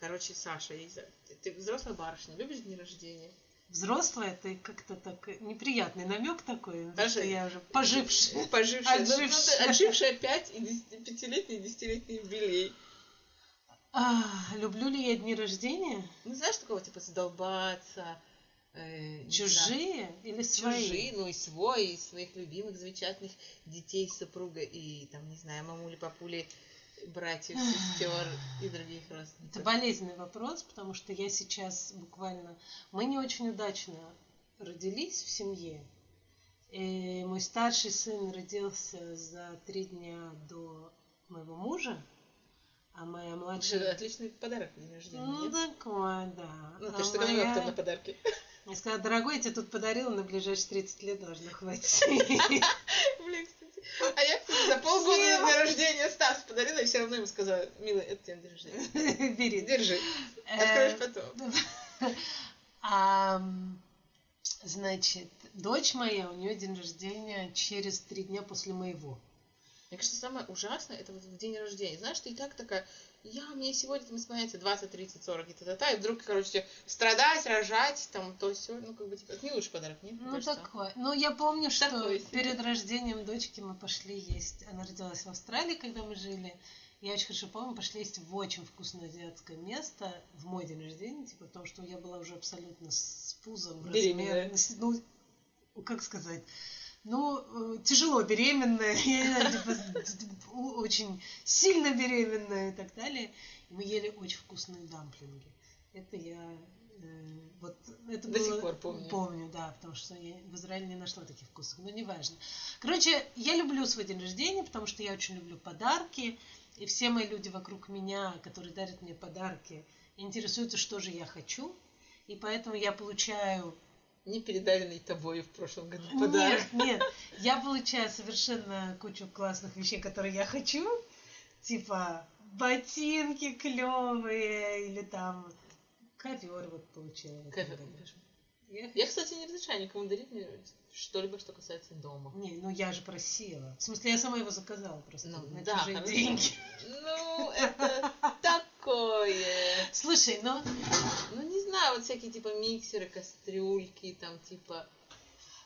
Короче, Саша, ты, ты взрослая барышня, любишь дни рождения? Взрослая, это как-то так неприятный намек такой, Даже- что я уже пожившая. Пожившая. Ну, ну, ты Отжившая. отжившая 5 и 10 пятилетний и десятилетний юбилей. А, люблю ли я дни рождения? Ну, знаешь, такого типа задолбаться. э, знаю, Чужие или свои? Чужие, ну и свой, и своих любимых, замечательных детей, супруга, и там, не знаю, мамули, папули, братьев, сестер и других Это родственников. болезненный вопрос, потому что я сейчас буквально... Мы не очень удачно родились в семье. И мой старший сын родился за три дня до моего мужа, а моя Это младшая... отличный подарок на день рождения, Ну, нет? такое, да. Ну, А ты что сэкономила моя- кто на подарки? Я сказала, дорогой, я тебе тут подарила, на ближайшие 30 лет должно хватить. Блин, кстати. А я, кстати, за полгода на день рождения Стас и все равно ему сказала, милая, это тебе рождения. Бери. Держи. Э, Откроешь потом. А, значит, дочь моя, у нее день рождения через три дня после моего. Мне кажется, самое ужасное, это вот в день рождения. Знаешь, ты и так такая, я, мне сегодня там исполняется 20, 30, 40 и та-та-та, и вдруг, короче, страдать, рожать, там, то все, ну, как бы, типа, это не лучший подарок, нет? Ну, Кажется. такое. Ну, я помню, что Такое себе. перед рождением дочки мы пошли есть. Она родилась в Австралии, когда мы жили. Я очень хорошо помню, пошли есть в очень вкусное азиатское место в мой день рождения, типа, потому что я была уже абсолютно с пузом. Размером- Ну, как сказать, ну, э, тяжело беременная, я типа, очень сильно беременная и так далее. И мы ели очень вкусные дамплинги. Это я э, вот это До сих было- пор помню. Помню, да, потому что я в Израиле не нашла таких вкусов, но неважно. Короче, я люблю свой день рождения, потому что я очень люблю подарки, и все мои люди вокруг меня, которые дарят мне подарки, интересуются, что же я хочу, и поэтому я получаю Не передаренный тобой в прошлом году подарок. нет, нет. Я получаю совершенно кучу классных вещей, которые я хочу. Типа ботинки клевые или там ковер вот получила. Ковер, конечно. Я- Я, кстати, не разрешаю никому дарить мне что-либо, что касается дома. Не, ну я же просила. В смысле, я сама его заказала просто Ну, на да, чужие хорошо. деньги. Ну, это такое. Слушай, ну Ну, не знаю, вот всякие типа миксеры, кастрюльки, там типа...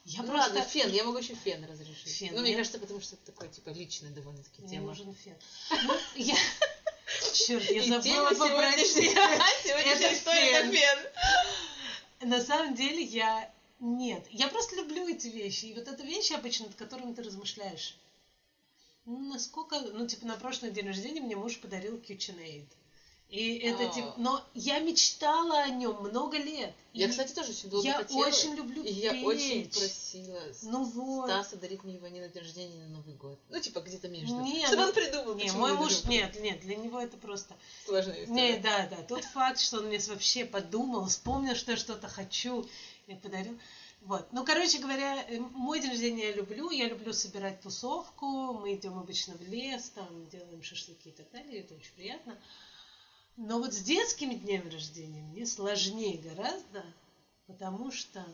я ну просто... ладно, фен, я могу еще фен разрешить. Фен, ну, мне нет? кажется, потому что это такое, типа, личная довольно-таки Мне тема. нужен фен. Ну, я... Черт, я забыла попросить. сегодняшняя история фен. На самом деле я... Нет, я просто люблю эти вещи. И вот это вещи обычно, над которыми ты размышляешь. Ну, насколько... Ну, типа, на прошлый день рождения мне муж подарил KitchenAid. И это А. типа... Но я мечтала о нем много лет. Я, И кстати, тоже очень долго я хотела. очень люблю И я печь. очень просила Ну вот. Стаса дарить мне его не на день рождения, не на Новый год. Ну, типа, где-то между. Не, Чтобы ну- он придумал, Не, почему мой я муж... люблю. Нет, нет, для него это просто... Сложная история. Не, да, да. Тот факт, что он мне вообще подумал, вспомнил, что я что-то хочу, и подарил. Вот. Ну, короче говоря, мой день рождения я люблю. Я люблю собирать тусовку. Мы идем обычно в лес, там делаем шашлыки и так далее. Это очень приятно. Но вот с детскими днями рождения мне сложнее гораздо, потому что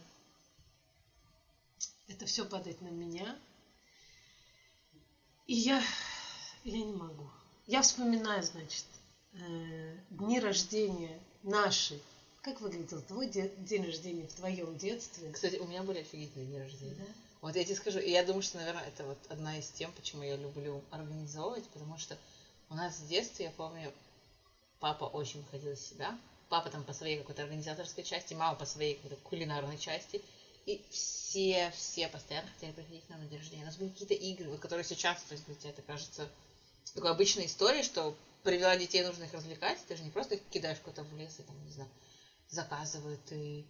это все падает на меня. И я, я не могу. Я вспоминаю, значит, э, дни рождения наши. Как выглядел твой де- день рождения в твоем детстве? Кстати, у меня были офигительные дни рождения. Да? Вот я тебе скажу, и я думаю, что, наверное, это вот одна из тем, почему я люблю организовывать, потому что у нас в детстве, я помню, папа очень выходил из себя. Папа там по своей какой-то организаторской части, мама по своей какой-то кулинарной части. И все, все постоянно хотели приходить нам на день рождения. У нас были какие-то игры, вот, которые сейчас, то есть для тебя это кажется такой обычной историей, что привела детей, нужно их развлекать. Ты же не просто их кидаешь куда-то в лес и там, не знаю, заказывают и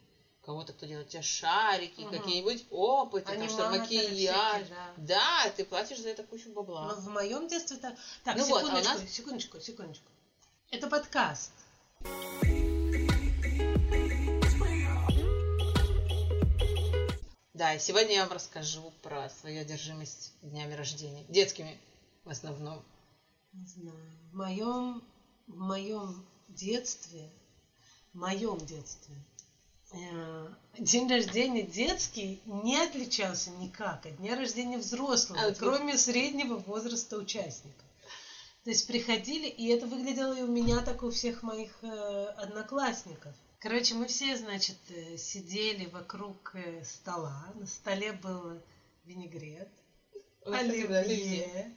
кого-то, кто делает тебе шарики, Мгм. какие-нибудь опыты, там, что Аниматоры макияж. всякие, да. Да, ты платишь за это кучу Но бабла. в моем детстве так. Так, Ну вот, а у секундочку, нас- секундочку, секундочку. Это подкаст. Да, и сегодня я вам расскажу про свою одержимость днями рождения. Детскими в основном. Не знаю. В моем, в моем детстве, в моем детстве, э, день рождения детский не отличался никак от дня рождения взрослого, А, кроме среднего возраста участников. То есть приходили, и это выглядело и у меня, так и у всех моих э, одноклассников. Короче, мы все, значит, э, сидели вокруг э, стола. На столе был винегрет, Ой, оливье, оливье,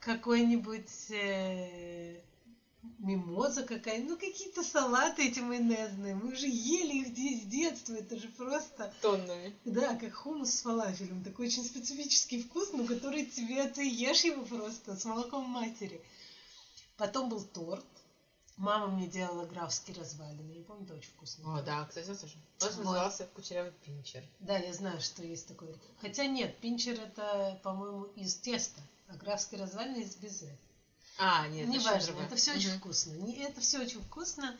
какой-нибудь э, мимоза какая ну какие-то салаты эти майонезные. Мы же ели их здесь с детства, это же просто... Тоннами. Да, как хумус с фалафелем. Такой очень специфический вкус, но который тебе, ты ешь его просто с молоком матери. Потом был торт. Мама мне делала графские развалины. Я помню, это очень вкусно. О, да, кстати, он тоже. Он Вот. назывался кучерявый пинчер. Да, я знаю, что есть такой. Хотя нет, пинчер это, по-моему, из теста, а графские развалины из безе. А, нет, Не важно, это все очень вкусно. Это все очень вкусно.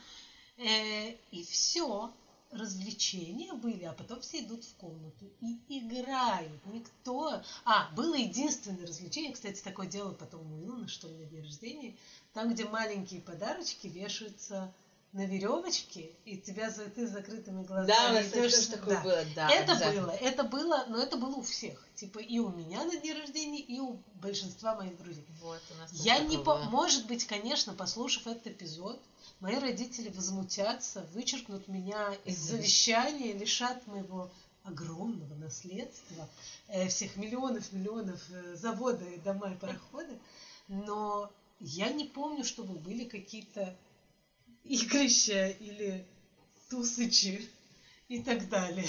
И все. Развлечения были, а потом все идут в комнату и играют. Никто... А, было единственное развлечение, кстати, такое дело потом у Илона, что ли, на день рождения, там, где маленькие подарочки вешаются на веревочке, и тебя ты с закрытыми глазами Да, у нас идешь такое да. было, да. это было, это было, но это было у всех. Типа и у меня на день рождения, и у большинства моих друзей. Вот, у нас Я не по... было. Может быть, конечно, послушав этот эпизод, мои родители возмутятся, вычеркнут меня из завещания, лишат моего огромного наследства, э, всех миллионов, миллионов э, завода, дома и пароходы. Но я не помню, чтобы были какие-то игрища или тусычи и так далее.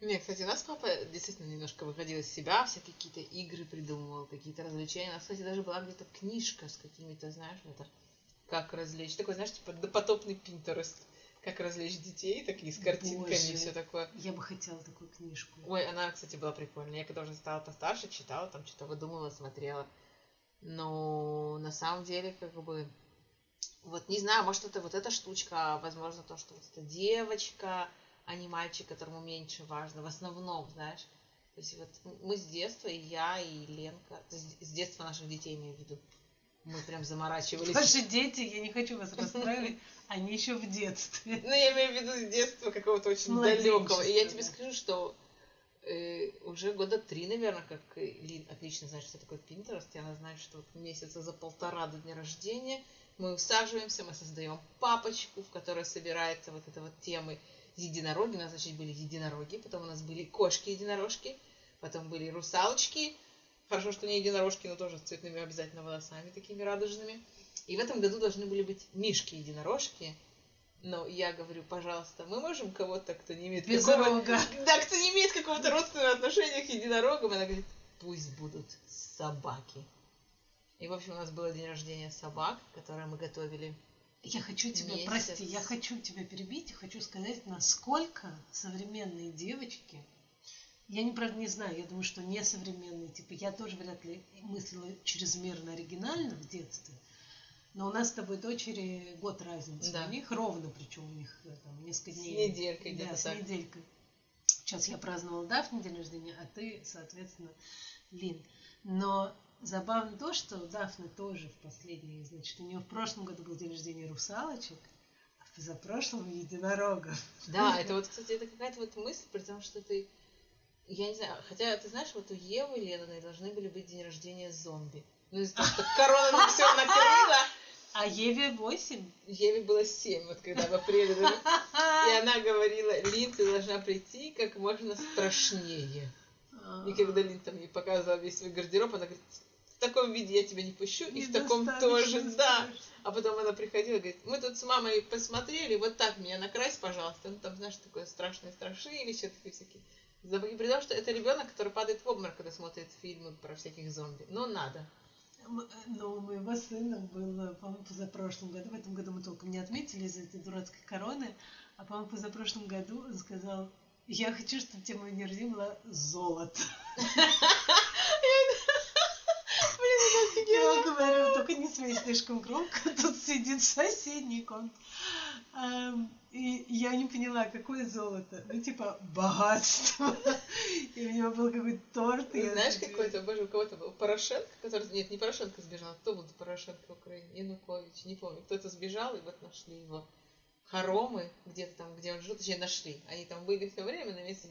Не, кстати, у нас папа действительно немножко выходил из себя, все какие-то игры придумывал, какие-то развлечения. У нас, кстати, даже была где-то книжка с какими-то, знаешь, это как развлечь. Такой, знаешь, типа допотопный пинтерест. Как развлечь детей, такие с картинками и все такое. Я бы хотела такую книжку. Ой, она, кстати, была прикольная. Я когда уже стала постарше, читала, там что-то выдумывала, смотрела. Но на самом деле, как бы, вот не знаю, может это вот эта штучка, а возможно то, что вот эта девочка, а не мальчик, которому меньше важно, в основном, знаешь. То есть вот мы с детства, и я, и Ленка, с детства наших детей имею в виду, мы прям заморачивались. Ваши дети, я не хочу вас расстраивать, они еще в детстве. Ну, я имею в виду с детства какого-то очень далекого. И я тебе скажу, что э, уже года три, наверное, как Лин отлично знает, что такое Pinterest, и она знает, что вот месяца за полтора до дня рождения мы усаживаемся, мы создаем папочку, в которой собирается вот эта вот темы единороги. У нас, значит, были единороги, потом у нас были кошки-единорожки, потом были русалочки. Хорошо, что не единорожки, но тоже с цветными обязательно волосами такими радужными. И в этом году должны были быть мишки-единорожки. Но я говорю, пожалуйста, мы можем кого-то, кто не имеет какого-. Да, кто не имеет какого-то родственного отношения к единорогам. Она говорит, пусть будут собаки. И, в общем, у нас было день рождения собак, которое мы готовили. Я хочу тебя, Месяц. прости, я хочу тебя перебить и хочу сказать, насколько современные девочки, я не, правда, не знаю, я думаю, что не современные, типа, я тоже вряд ли мыслила чрезмерно оригинально в детстве, но у нас с тобой дочери год разницы, Да. у них ровно, причем у них э, там несколько С дней. неделькой да, где-то с так. неделькой. Сейчас я праздновала Дафне день рождения, а ты, соответственно, Лин. Но забавно то, что у Дафны тоже в последний, значит, у нее в прошлом году был день рождения русалочек, а в позапрошлом единорогов. Да, это вот, кстати, это какая-то вот мысль, при том, что ты... Я не знаю, хотя, ты знаешь, вот у Евы Лениной должны были быть день рождения зомби. Ну, из-за того, что корона все накрыла, А Еве 8. Еве было семь, вот когда в апреле. И она говорила, Лин, ты должна прийти как можно страшнее. И когда Лин там ей показывала весь свой гардероб, она говорит, в таком виде я тебя не пущу, и в таком тоже, да. А потом она приходила и говорит, мы тут с мамой посмотрели, вот так меня накрась, пожалуйста. Ну там, знаешь, такое страшное страшилище, такие всякие. Забыли, при том, что это ребенок, который падает в обморок, когда смотрит фильмы про всяких зомби. Но надо. М- Но у моего сына было, по-моему, позапрошлом году, в этом году мы толком не отметили из-за этой дурацкой короны, а, по-моему, позапрошлом году он сказал, я хочу, чтобы тема дня была золото. Я говорю, только не смей слишком громко, тут сидит соседний комнат. Ам, И я не поняла, какое золото. Ну, типа, богатство. И у него был какой-то торт. Ты знаешь, какой-то, боже, у кого-то был Порошенко, который... Нет, не Порошенко сбежал, кто был Порошенко в Украине? Янукович, не помню. Кто-то сбежал, и вот нашли его. Хоромы, где-то там, где он жил, точнее, нашли. Они там были все время, на месте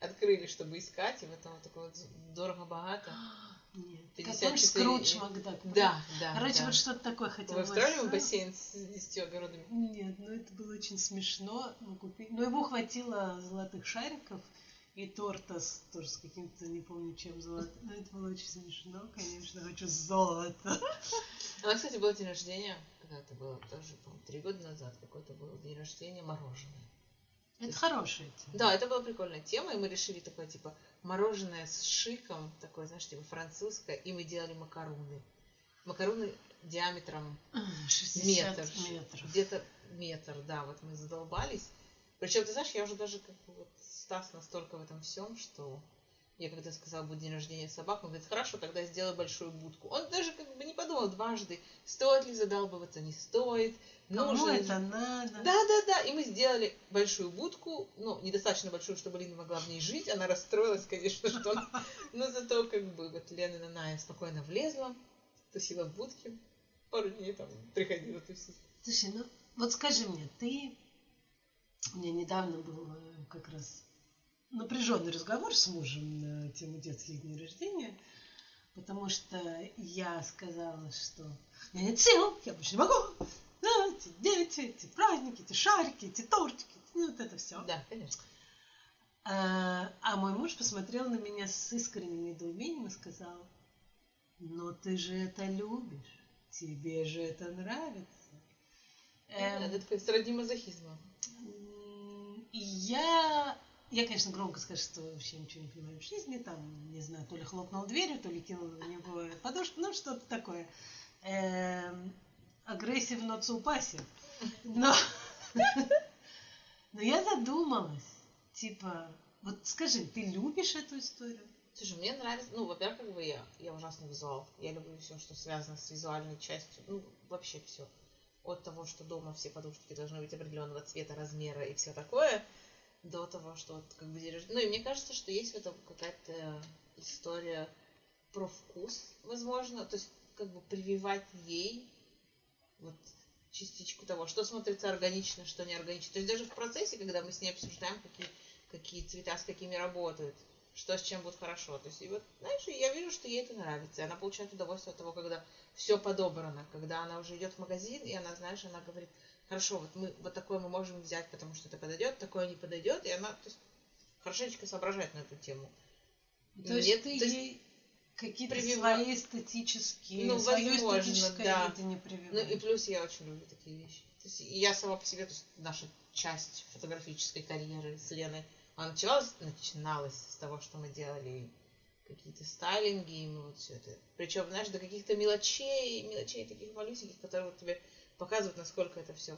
открыли, чтобы искать, и вот там вот такое вот дорого-богато. Нет. 54. Как Скрудж Макдак. Да, да. Короче, да. вот что-то такое хотела Вы встроили в бассейн с 10 огородами? Нет, ну это было очень смешно. Мы купили... Но ему хватило золотых шариков и торта с, тоже с каким-то, не помню чем, золотым. Но это было очень смешно, конечно. Хочу золото. Нас, кстати, был день рождения, когда это было тоже, по-моему, три года назад, какой-то был день рождения мороженое. Это хорошая тема. Да, это была прикольная тема, и мы решили такое, типа, мороженое с шиком, такое, знаешь, типа французское, и мы делали макаруны. Макаруны диаметром 60 метр. метров. Где-то метр, да, вот мы задолбались. Причем, ты знаешь, я уже даже как бы вот Стас настолько в этом всем, что я когда сказала, будет день рождения собак, он говорит, хорошо, тогда сделай большую будку. Он даже как бы не подумал дважды, стоит ли задалбываться, не стоит, Кому нужно это надо? Да, да, да. И мы сделали большую будку, ну, недостаточно большую, чтобы Лина могла в ней жить. Она расстроилась, конечно, что. Но зато как бы вот Лена Наная спокойно влезла, тусила в будке. Пару дней там приходила тусить. Слушай, ну вот скажи мне, ты... У меня недавно был э, как раз напряженный разговор с мужем на тему детских дней рождения, потому что я сказала, что у меня нет сил, я больше не могу. Да, эти дети, эти праздники, эти шарики, эти тортики, ну вот это все. Да, конечно. А, а мой муж посмотрел на меня с искренним недоумением и сказал, но ты же это любишь, тебе же это нравится. Эм, Это сродни мазохизма. Я, я, конечно, громко скажу, что вообще ничего не понимаю в жизни, там, не знаю, то ли хлопнул дверью, то ли кинул на него подушку, ну, что-то такое. Эм, Агрессив, но цупасив. Но, но я задумалась, типа, вот скажи, ты любишь эту историю? Слушай, мне нравится, ну, во-первых, как бы я, я ужасный визуал. Я люблю все, что связано с визуальной частью. Ну, вообще все. От того, что дома все подушки должны быть определенного цвета, размера и все такое, до того, что вот как бы день рождения. Ну, и мне кажется, что есть в этом какая-то история про вкус, возможно. То есть, как бы прививать ей вот частичку того, что смотрится органично, что не органично. То есть даже в процессе, когда мы с ней обсуждаем, какие, какие цвета с какими работают, что с чем будет хорошо. То есть, и вот, знаешь, я вижу, что ей это нравится. Она получает удовольствие от того, когда все подобрано, когда она уже идет в магазин, и она, знаешь, она говорит, хорошо, вот мы вот такое мы можем взять, потому что это подойдет, такое не подойдет, и она то есть, хорошенечко соображает на эту тему. То есть Нет, ты то ей какие-то привива- свои эстетические, Ну, свое эстетическое да. видение Ну прививаешь. и плюс я очень люблю такие вещи. То есть я сама по себе, то есть наша часть фотографической карьеры с Леной, она началась, начиналась с того, что мы делали какие-то стайлинги, и мы вот все это. Причем, знаешь, до каких-то мелочей, мелочей таких малюсеньких, которые вот тебе показывают, насколько это все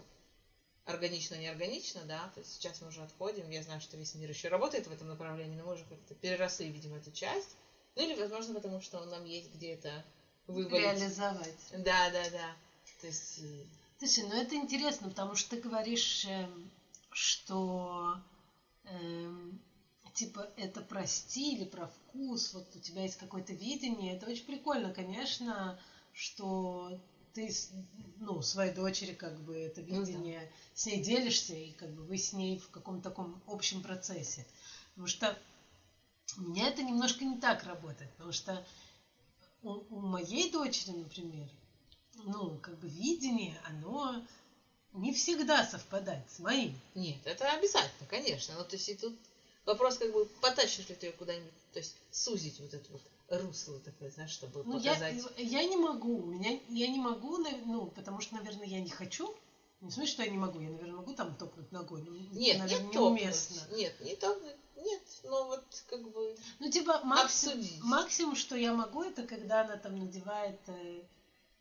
органично, неорганично, да, то есть сейчас мы уже отходим, я знаю, что весь мир еще работает в этом направлении, но мы уже как-то переросли, видимо, эту часть, ну или, возможно, потому что нам есть где это вывалить. Реализовать. Да, да, да. То есть, э, Слушай, ну это интересно, потому что ты говоришь, эм, что эм, типа это про стиль, про вкус, вот у тебя есть какое-то видение. Это очень прикольно, конечно, что ты ну, своей дочери как бы это Ну да. видение с ней делишься, и как бы вы с ней в каком-то таком общем процессе. Потому что у меня это немножко не так работает, потому что у, у моей дочери, например, ну, как бы видение, оно не всегда совпадает с моим. нет, это обязательно, конечно. Ну, то есть, и тут вопрос, как бы, потащишь ли ты ее куда-нибудь, то есть, сузить вот это вот русло такое, знаешь, чтобы Ну, я, показать. я не могу, меня, я не могу, ну, потому что, наверное, я не хочу. Не в смысле, что я не могу, я, наверное, могу там топнуть ногой, но Нет, наверное, не неуместно. Нет, не топнуть. Нет, но вот, как бы, Ну, типа, максимум, Обсудить. максимум, что я могу, это когда она там надевает э,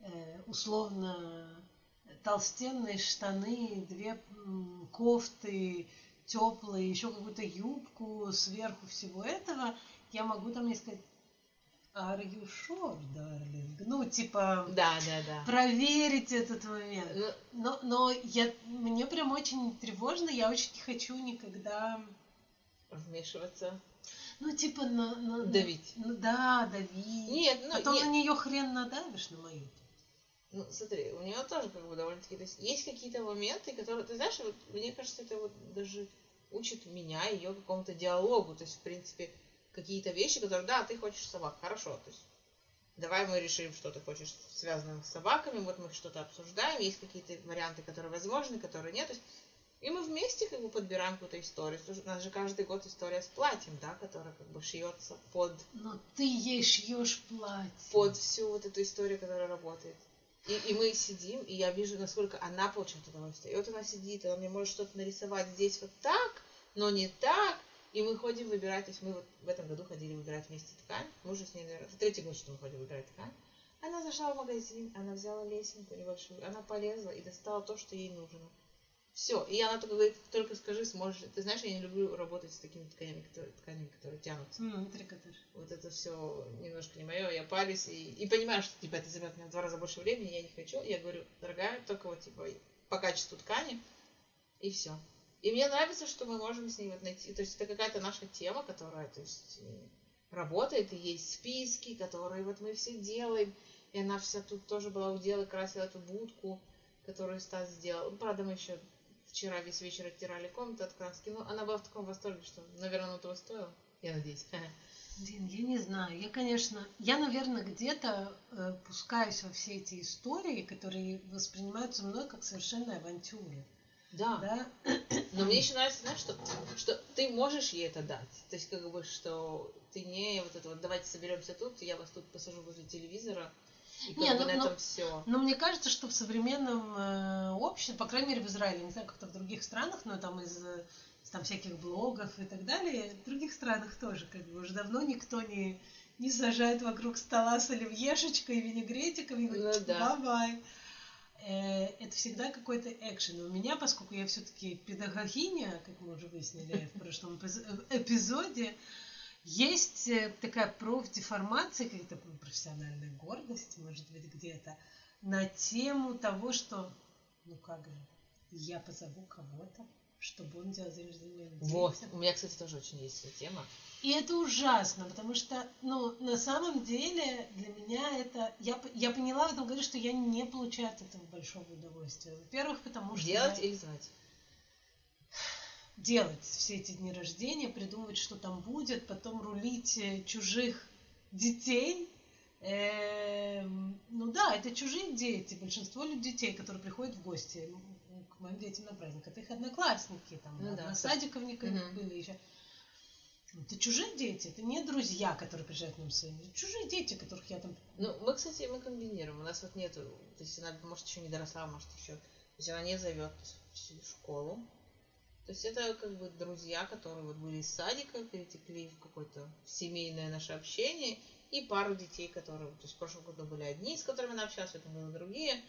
э, условно толстенные штаны, две м, кофты теплые, еще какую-то юбку сверху всего этого, я могу там ей сказать Are you sure, darling? Ну, типа, да, да, да. проверить этот момент. Ну, Но, но я, мне прям очень тревожно, я очень не хочу никогда, вмешиваться. ну, типа, на, на- Давить. ну, да, давить. Нет, ну, Потом нет. на нее хрен надавишь, на мою. Ну, смотри, у нее тоже как бы довольно-таки... То есть, есть какие-то моменты, которые... Ты знаешь, вот, мне кажется, это вот даже учит меня, ее какому-то диалогу. То есть, в принципе, какие-то вещи, которые... Да, ты хочешь собак, хорошо. То есть, давай мы решим, что ты хочешь связанное с собаками, вот мы что-то обсуждаем, есть какие-то варианты, которые возможны, которые нет. То есть, и мы вместе как бы подбираем какую-то историю. У нас же каждый год история с платьем, да, которая как бы шьется под... Но ты ей шьешь платье. Под всю вот эту историю, которая работает. И, и мы сидим, и я вижу, насколько она получает удовольствие. И вот она сидит, она мне может что-то нарисовать здесь вот так, но не так. И мы ходим выбирать, то есть мы вот в этом году ходили выбирать вместе ткань. Мы уже с ней, наверное, третий год, что мы ходим выбирать ткань. Она зашла в магазин, она взяла лесенку небольшую, она полезла и достала то, что ей нужно. Все. И она только говорит, только скажи, сможешь. Ты знаешь, я не люблю работать с такими тканями, которые, тканями, которые тянутся. Mm, трикотаж. Вот это все немножко не мое. Я парюсь и, и понимаю, что типа это займет мне в два раза больше времени, я не хочу. Я говорю, дорогая, только вот типа по качеству ткани и все. И мне нравится, что мы можем с ней вот найти. То есть это какая-то наша тема, которая, то есть работает, и есть списки, которые вот мы все делаем. И она вся тут тоже была у дела, красила эту будку, которую Стас сделал. Ну, правда, мы еще вчера весь вечер оттирали комнату от краски. Но она была в таком восторге, что, наверное, оно того стоило. Я надеюсь. Дин, я не знаю. Я, конечно, я, наверное, где-то э, пускаюсь во все эти истории, которые воспринимаются мной как совершенно авантюры. Да. да. Но мне еще нравится, знаешь, что, что ты можешь ей это дать. То есть, как бы, что ты не вот это вот, давайте соберемся тут, я вас тут посажу возле телевизора, и не, ну, на этом все. Но мне кажется, что в современном э, обществе, по крайней мере в Израиле, не знаю, как-то в других странах, но там из, из там всяких блогов и так далее, в других странах тоже, как бы уже давно никто не, не сажает вокруг стола с оливьешечкой и винегретиком и говорит, ну, да. бай-бай. Э, это всегда какой-то экшен. У меня, поскольку я все-таки педагогиня, как мы уже выяснили в прошлом эпизоде, есть э, такая профдеформация, какая-то профессиональная гордость, может быть, где-то, на тему того, что, ну как же, я позову кого-то, чтобы он делал день рождения. Вот, у меня, кстати, тоже очень есть эта тема. И это ужасно, потому что, ну, на самом деле, для меня это... Я, я поняла в этом году, что я не получаю от этого большого удовольствия. Во-первых, потому что... Делать я... или звать? Делать все эти дни рождения, придумывать, что там будет, потом рулить э, чужих детей. Эм, ну да, это чужие дети, большинство детей, которые приходят в гости к моим детям на праздник, это их одноклассники, там, ну, да, садиковника mm-hmm. были еще. Это чужие дети, это не друзья, которые приезжают к нам своими, это чужие дети, которых я там... Ну, мы, кстати, мы комбинируем, у нас вот нету, то есть она, может, еще не доросла, может, еще, то есть она не зовет в школу, то есть это как бы друзья, которые вот были из садика, перетекли в какое-то семейное наше общение, и пару детей, которые, то есть в прошлом году были одни, с которыми она общалась, в этом году другие.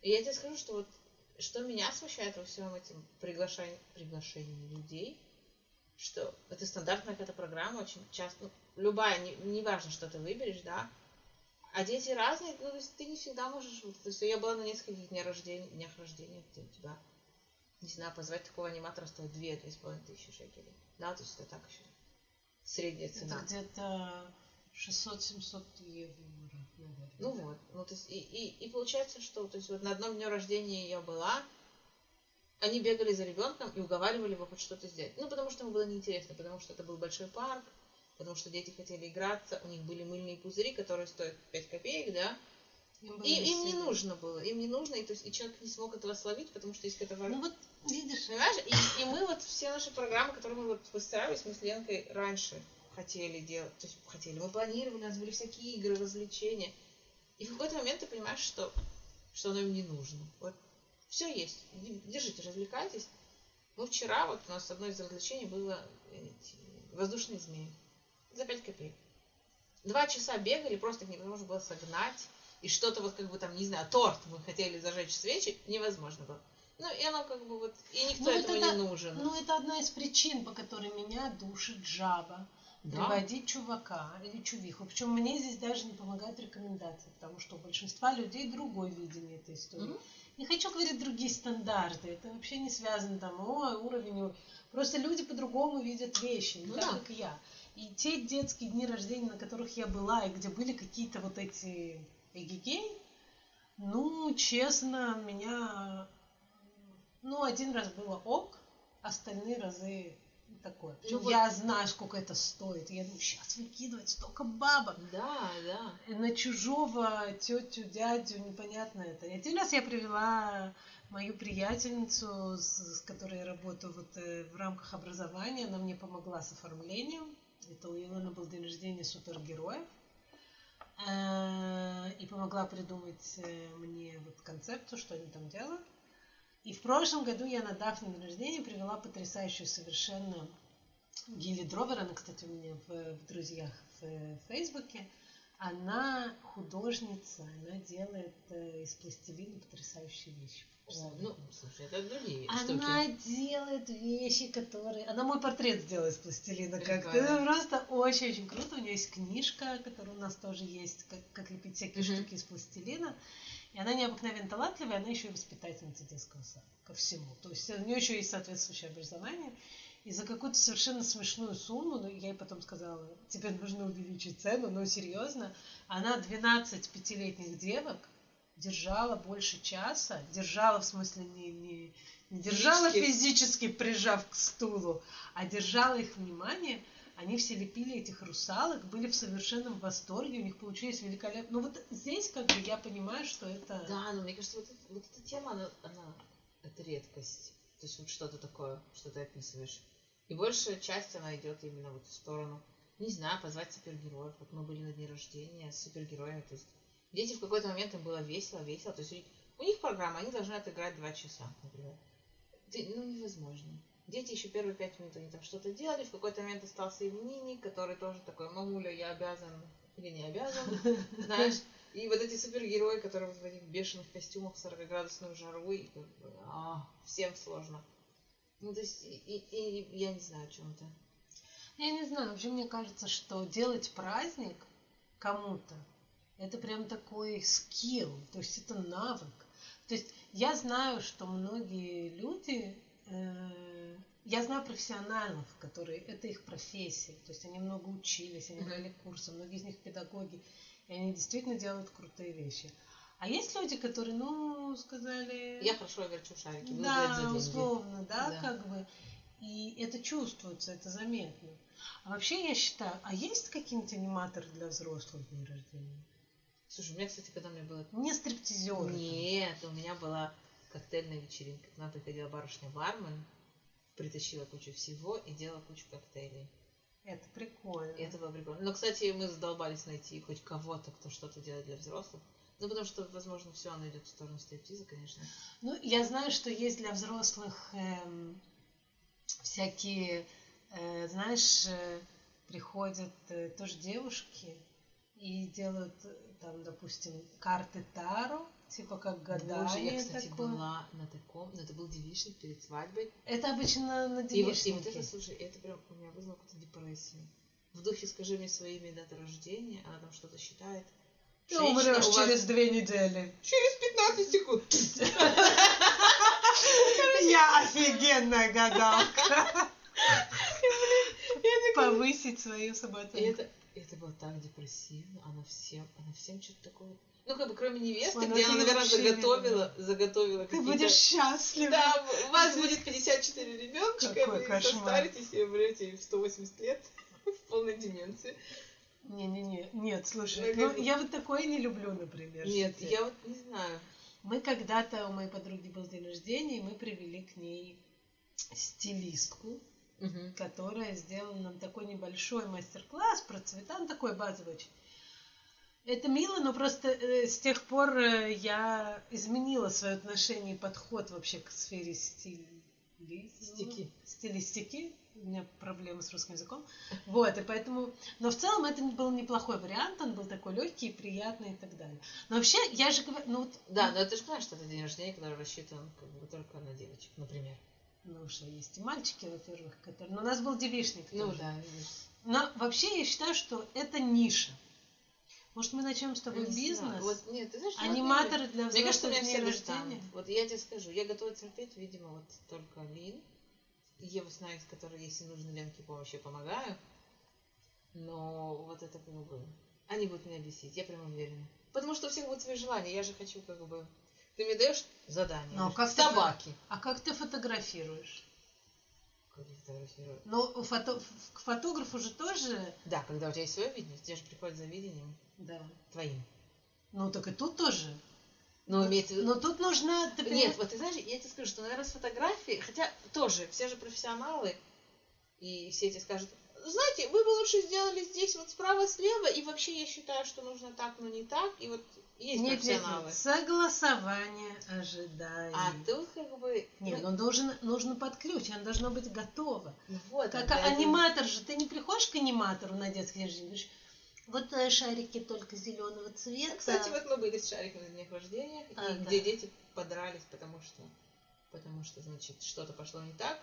И я тебе скажу, что вот что меня смущает во всем этим приглашении, приглашении людей, что это стандартная какая-то программа, очень часто, ну, любая, не, не важно, что ты выберешь, да, а дети разные, ну, то есть ты не всегда можешь, то есть я была на нескольких днях рождения, днях рождения, где у тебя не знаю, позвать такого аниматора стоит 2-2,5 тысячи шекелей. Да, то есть это так еще средняя цена. Это где-то 600-700 евро, наверное. Ну вот, ну то есть и, и, и получается, что то есть вот на одном дне рождения я была, они бегали за ребенком и уговаривали его хоть что-то сделать. Ну, потому что ему было неинтересно, потому что это был большой парк, потому что дети хотели играться, у них были мыльные пузыри, которые стоят 5 копеек, да, и им не нужно было, им не нужно, и, то есть, и человек не смог этого словить, потому что есть какая-то Ну вот, видишь, понимаешь, и, и мы вот все наши программы, которые мы вот выстраивались, мы с Ленкой раньше хотели делать, то есть хотели, мы планировали, у нас были всякие игры, развлечения, и в какой-то момент ты понимаешь, что, что оно им не нужно. Вот все есть, держите, развлекайтесь. Мы вчера, вот у нас одно из развлечений было эти, воздушные змеи за 5 копеек. Два часа бегали, просто их невозможно было согнать и что-то вот как бы там, не знаю, торт мы хотели зажечь свечи, невозможно было. Ну, и оно как бы вот, и никто ну, этого это, не нужен. Ну, это одна из причин, по которой меня душит жаба. Да? Приводить чувака или чувиху. Причем мне здесь даже не помогают рекомендации, потому что у большинства людей другое видение этой истории. Mm-hmm. Не хочу говорить другие стандарты, это вообще не связано там, о, уровень. Просто люди по-другому видят вещи, не ну, так, да. как я. И те детские дни рождения, на которых я была, и где были какие-то вот эти эгегей. Ну, честно, меня... Ну, один раз было ок, остальные разы такое. Ну вот- я знаю, сколько это стоит. Я думаю, сейчас выкидывать столько бабок. Да, да. на чужого тетю, дядю, непонятно это. И один раз я привела мою приятельницу, с, с которой я работаю вот, э, в рамках образования. Она мне помогла с оформлением. Это у Елены был день рождения супергероев. Э, И помогла придумать э, мне вот концепцию, что они там делают. И в прошлом году я на Дафне день рождения привела потрясающую совершенно Гилли Дровер, она, кстати, у меня в, в друзьях в э, Фейсбуке. Она художница, она делает из пластилина потрясающие вещи. Ну, слушай, это другие Она штуки. делает вещи, которые... Она мой портрет сделала из пластилина как-то. Это просто очень-очень круто. У нее есть книжка, которая у нас тоже есть, как, как лепить всякие Мгм. штуки из пластилина. И она необыкновенно талантливая, она еще и воспитательница детского сада ко всему. То есть у нее еще есть соответствующее образование. И за какую-то совершенно смешную сумму, ну, я ей потом сказала, тебе нужно увеличить цену, но серьезно, она 12 пятилетних девок держала больше часа, держала в смысле не, не, не держала Физически. физически, прижав к стулу, а держала их внимание. Они все лепили этих русалок, были в совершенном восторге, у них получились великолепно. Ну вот здесь как бы я понимаю, что это... Да, но мне кажется, вот, это- вот эта тема, она, она это редкость. То есть вот что-то такое, что ты описываешь. И большая часть она идет именно вот в сторону, не знаю, позвать супергероев. Вот мы были на дне рождения с супергероями. То есть дети в какой-то момент им было весело, весело. То есть у них- программа, они должны отыграть два часа, например. Ты- ну, невозможно. Дети еще первые пять минут они там что-то делали, в какой-то момент остался именинник, который тоже такой, мамуля, я обязан или не обязан, знаешь. И вот эти супергерои, которые в этих бешеных костюмах в 40-градусную жару, и как бы, а, всем сложно. Ну, то есть, и, и- и я не знаю, о чем это. Я не знаю, вообще мне кажется, что делать праздник кому-то, это прям такой скилл, то есть это навык. То есть я знаю, что многие люди, э, я знаю профессионалов, которые, это их профессия, то есть они много учились, они брали курсы, многие из них педагоги, и они действительно делают крутые вещи. А есть люди, которые, ну, сказали... Я хорошо верчу шарики, Да, условно, да, Да. как бы. И это чувствуется, это заметно. А вообще я считаю, а есть какие-нибудь аниматоры для взрослых дней рождения? Слушай, у меня, кстати, когда у меня было... Не стриптизеры. там. Нет, у меня была коктейльная вечеринка. К нам приходила барышня-бармен, притащила кучу всего и делала кучу коктейлей. Это прикольно. И это было прикольно. Но, кстати, мы задолбались найти хоть кого-то, кто что-то делает для взрослых. Ну, потому что, возможно, все оно идет в сторону стриптиза, конечно. Ну, я знаю, что есть для взрослых эм, всякие, э, знаешь, э, приходят э, тоже девушки и делают э, там, допустим, карты Таро, типа как гадание Боже, я, кстати, такое. была на таком, но это был девичник перед свадьбой. Это обычно на И вот, и девичнике. вот это, слушай, это прям у меня вызвало какую-то депрессию. В духе скажи мне свое имя и дату рождения, она там что-то считает. Ты Женщина, умрешь вас через две недели. Через 15 секунд. Я офигенная гадалка. Повысить свою самооценку. Это, это было так депрессивно, она всем, она всем что-то такое. Ну, как бы, кроме невесты, Ой, ну где она, наверное, заготовила, заготовила Ты какие-то... будешь счастлива. Да, у вас будет 54 ребеночка, Какой вы кошмар. состаритесь и умрете в 180 лет в полной деменции. Не-не-не, нет, слушай, Ну, ну я вот такое не люблю, например. Нет, я вот не знаю. Мы когда-то, у моей подруги был день рождения, и мы привели к ней стилистку, которая сделала нам такой небольшой мастер-класс про цвета, ну такой базовый очень. Это мило, но просто э, с тех пор э, я изменила свое отношение и подход вообще к сфере стили... Стики. стилистики. У меня проблемы с русским языком. Вот, и поэтому... Но в целом это был неплохой вариант, он был такой легкий, приятный и так далее. Но вообще, я же говорю, ну вот... Да, но ты же понимаешь, что это день рождения, который рассчитан как бы только на девочек, например. Ну что, есть и мальчики, во-первых, которые... Но у нас был девишник Ну тоже. да. Но вообще я считаю, что это ниша. Может, мы начнем с тобой Не знаю. бизнес? Вот, нет, ты знаешь, я вот Аниматоры для Мне кажется, у взрослых меня все рождения? Вот я тебе скажу, я готова терпеть, видимо, вот только Лин. Ева Снайкс, которой, если нужны Ленке помощь, я помогаю. Но вот это как бы... Они будут меня бесить, я прям уверена. Потому что у всех будут свои желания. Я же хочу как бы... Ты мне даешь задание. Ну, говоришь, как ты- собаки. А как ты фотографируешь? Как я фотографирую? Но фото... к фотографу же тоже... Да, когда у тебя есть свое видение, тебе же приходит за видением Да. твоим. Ну, так и тут тоже. Но имеется в виду... Но тут нужно... ты Нет, вот ты знаешь, я тебе скажу, что, наверное, с фотографией, хотя тоже, все же профессионалы, и все эти скажут, знаете, вы бы лучше сделали здесь вот справа-слева, и вообще я считаю, что нужно так, но не так, и вот есть Нет, нет, профессионалы. нет. Согласование ожиданий. А тут как бы... Нет, ну, он должен, нужно под ключ, оно должно быть готово. ну вот, Как этого- аниматор же, ты не приходишь к аниматору на детский рождения, говоришь, вот э, шарики только зеленого цвета. Кстати, вот мы были с шариками на днях рождения, и А, где да. дети подрались, потому что, потому что, значит, что-то пошло не так,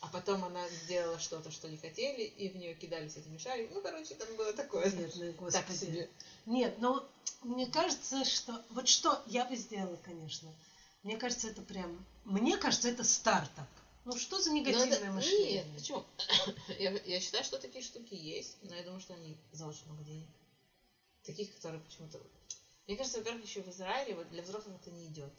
а потом она сделала что-то, что не хотели, и в нее кидались этими шариками. Ну, короче, там было такое. Бедный, Так господи. себе. Нет, ну, мне кажется, что... Вот что я бы сделала, конечно. Мне кажется, это прям... Мне кажется, это стартап. Ну, что за Но негативное это- мышление? Нет, почему? я, я считаю, что такие штуки есть, но я думаю, что они за очень много денег. Таких, которые почему-то... Мне кажется, во-первых, еще в Израиле вот для взрослых это не идет.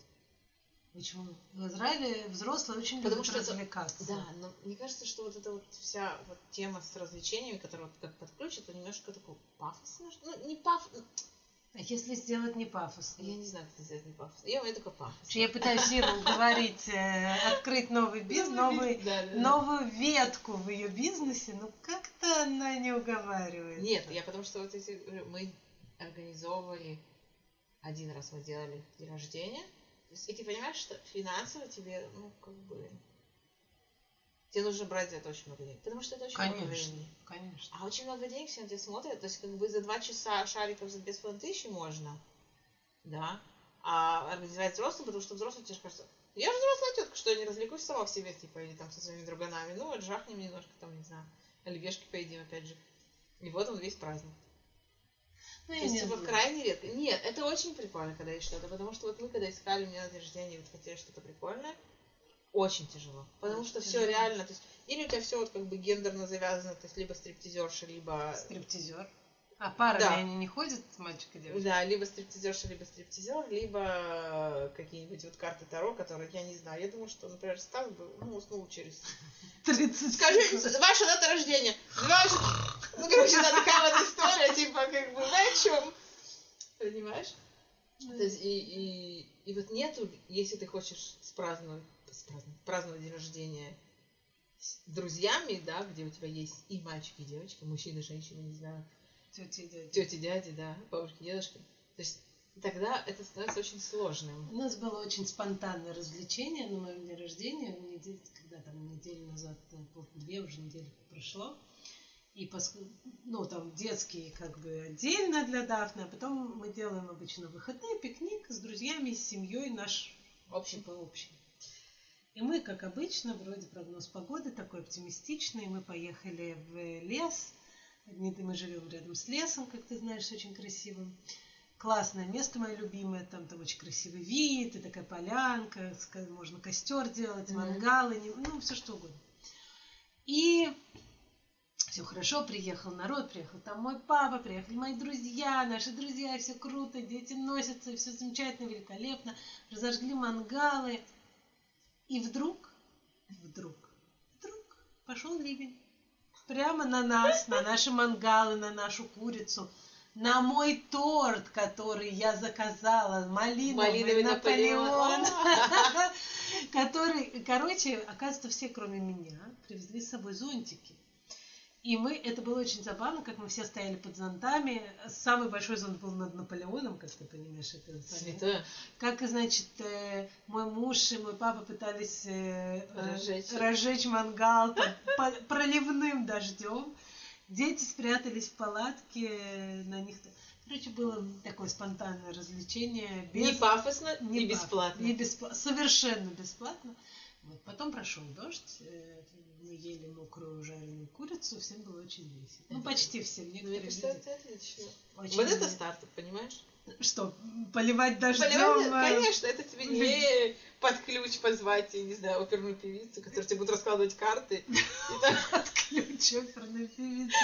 Почему? В Израиле взрослые очень Потому любят что это- развлекаться. Да, но мне кажется, что вот эта вот вся вот тема с развлечениями, которая вот как под ключ, это немножко такой пафосно. что- Ну, не пафос. А если сделать не пафосно? Я не знаю, как это сделать не пафосно. Я умею только пафос. Я пытаюсь Иру уговорить э, открыть новый бизнес, новый, новую ветку в ее бизнесе, но как-то она не уговаривает. Нет, я потому что вот эти мы организовывали один раз мы делали день рождения. То есть, и ты понимаешь, что финансово тебе, ну, как бы, тебе нужно брать за это очень много денег. Потому что это очень много Конечно, времени. конечно. А очень много денег все на тебя смотрят. То есть, как бы за два часа шариков за две с половиной тысячи можно. Да. А организовать взрослым, потому что взрослый тебе же кажется, я же взрослая тетка, что я не развлекусь сама в себе, типа, или там со своими друганами. Ну, вот жахнем немножко, там, не знаю, оливьешки поедим, опять же. И вот он весь праздник. Ну, То есть, типа, крайне редко. Нет, это очень прикольно, когда есть что-то, потому что вот мы, когда искали мне на день рождения, вот хотели что-то прикольное, очень тяжело. Потому Очень что все реально, то есть, или у тебя все вот как бы гендерно завязано, то есть, либо стриптизерша, либо Стриптизер. А парами Да. они не ходят, мальчик и девочка? Да, либо стриптизерша, либо стриптизер, либо какие-нибудь вот карты Таро, которые я не знаю. Я думаю, что, например, Стас бы ну, уснул через... 30 Скажи, ваша дата рождения. Двадцать- Ну, короче, да, такая вот история, типа, как бы, на чем? Понимаешь? То есть, и, и, и вот нету, если ты хочешь спраздновать, спраздновать, праздновать день рождения с друзьями, да, где у тебя есть и мальчики, и девочки, мужчины, женщины, не знаю, Тети дяди. тети, дяди, да, бабушки, дедушки. То есть тогда это становится очень сложным. У нас было очень спонтанное развлечение на моем дне рождения, неделю, когда там неделю назад, пол- две уже недели прошло. И поск- ну, там детские как бы отдельно для Дафны, а потом мы делаем обычно выходные пикник с друзьями, с семьей наш Общий. типа общий. И мы, как обычно, вроде прогноз погоды такой оптимистичный, мы поехали в лес. Мы живем рядом с лесом, как ты знаешь, очень красивым. Классное место мое любимое, там, там очень красивый вид, и такая полянка, можно костер делать, мангалы, ну, все что угодно. И все хорошо, приехал народ, приехал там мой папа, приехали мои друзья, наши друзья, все круто, дети носятся, все замечательно, великолепно, разожгли мангалы. И вдруг, вдруг, вдруг пошел ливень. Прямо на нас, на наши мангалы, на нашу курицу, на мой торт, который я заказала, малиновый, Малиновый. Наполеон. Который, короче, оказывается, все, кроме меня, привезли с собой зонтики. И мы, это было очень забавно, как мы все стояли под зонтами. Самый большой зонт был над Наполеоном, как ты понимаешь, это Святое. как, значит, э, мой муж и мой папа пытались э, э, Разжечь. разжечь мангал под, проливным дождем. Дети спрятались в палатке, на них... Короче, было такое спонтанное развлечение. Не пафосно, не не бесплатно. Не беспла- Совершенно бесплатно. Вот. Потом прошел дождь, э, мы ели мокрую жареную курицу, всем было очень весело. Ну, почти всем, Ну, некоторые люди. это отлично. очень Вот это стартап, понимаешь? Что, поливать дождем? Поливание, э, Конечно, это тебе не под ключ позвать, я не знаю, оперную певицу, которая тебе будет раскладывать карты. Так, Ключ оперной певицы.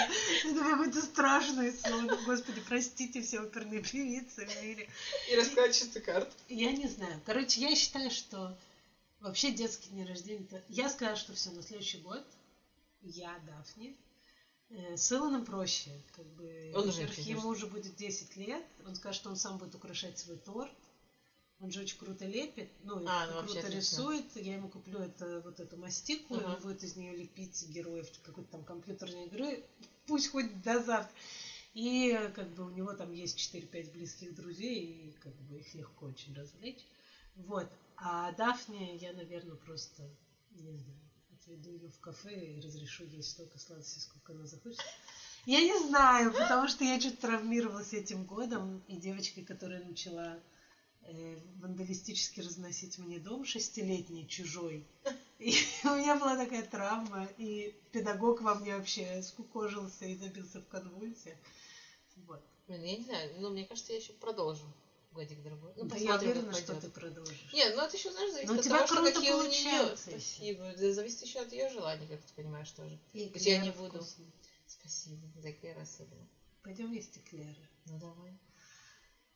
Это какой-то страшный сон. Господи, простите все оперные певицы в мире. и раскладчица карт. Я не знаю. Короче, я считаю, что Вообще детский день рождения. это- Я скажу, что все, на следующий год я, Дафни, э, с Илоном проще. Как бы, Он не ему уже будет 10 лет. Он скажет, что он сам будет украшать свой торт. Он же очень круто лепит, ну, А, ну, круто рисует. Я ему куплю это, вот эту мастику, и он будет из нее лепить героев какой-то там компьютерной игры. Пусть хоть до завтра. И как бы у него там есть 4-5 близких друзей, и как бы их легко очень развлечь. Вот. А Дафне я, наверное, просто, не знаю, отведу ее в кафе и разрешу ей столько сладостей, сколько она захочет. Я не знаю, потому что я что-то травмировалась этим годом, и девочкой, которая начала э, вандалистически разносить мне дом шестилетний, чужой. И у меня была такая травма, и педагог во мне вообще скукожился и забился в конвульсиях. Вот. Блин, я не знаю, ну, мне кажется, я еще продолжу годик другой. Ну, Да я уверена, что ты продолжишь. Нет, ну это еще, знаешь, зависит Но от тебя того, что какие у нее. получается. Спасибо. Это зависит еще от ее желаний, как ты понимаешь, тоже. И я не буду. вкусные. Спасибо за эклер особенно. Пойдем есть эклеры. Ну давай.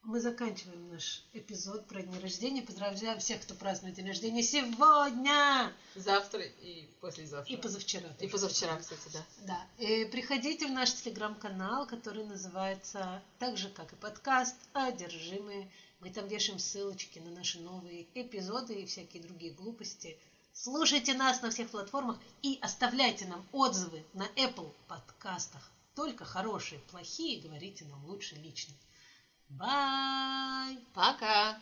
Мы заканчиваем наш эпизод про день рождения. Поздравляем всех, кто празднует день рождения сегодня Завтра и послезавтра. и позавчера. И позавчера, кстати, да. Да. И приходите в наш телеграм-канал, который называется так же, как и подкаст «Одержимые». Мы там вешаем ссылочки на наши новые эпизоды и всякие другие глупости. Слушайте нас на всех платформах и оставляйте нам отзывы на Apple подкастах. Только хорошие, плохие говорите нам лучше лично. Бай! Пока!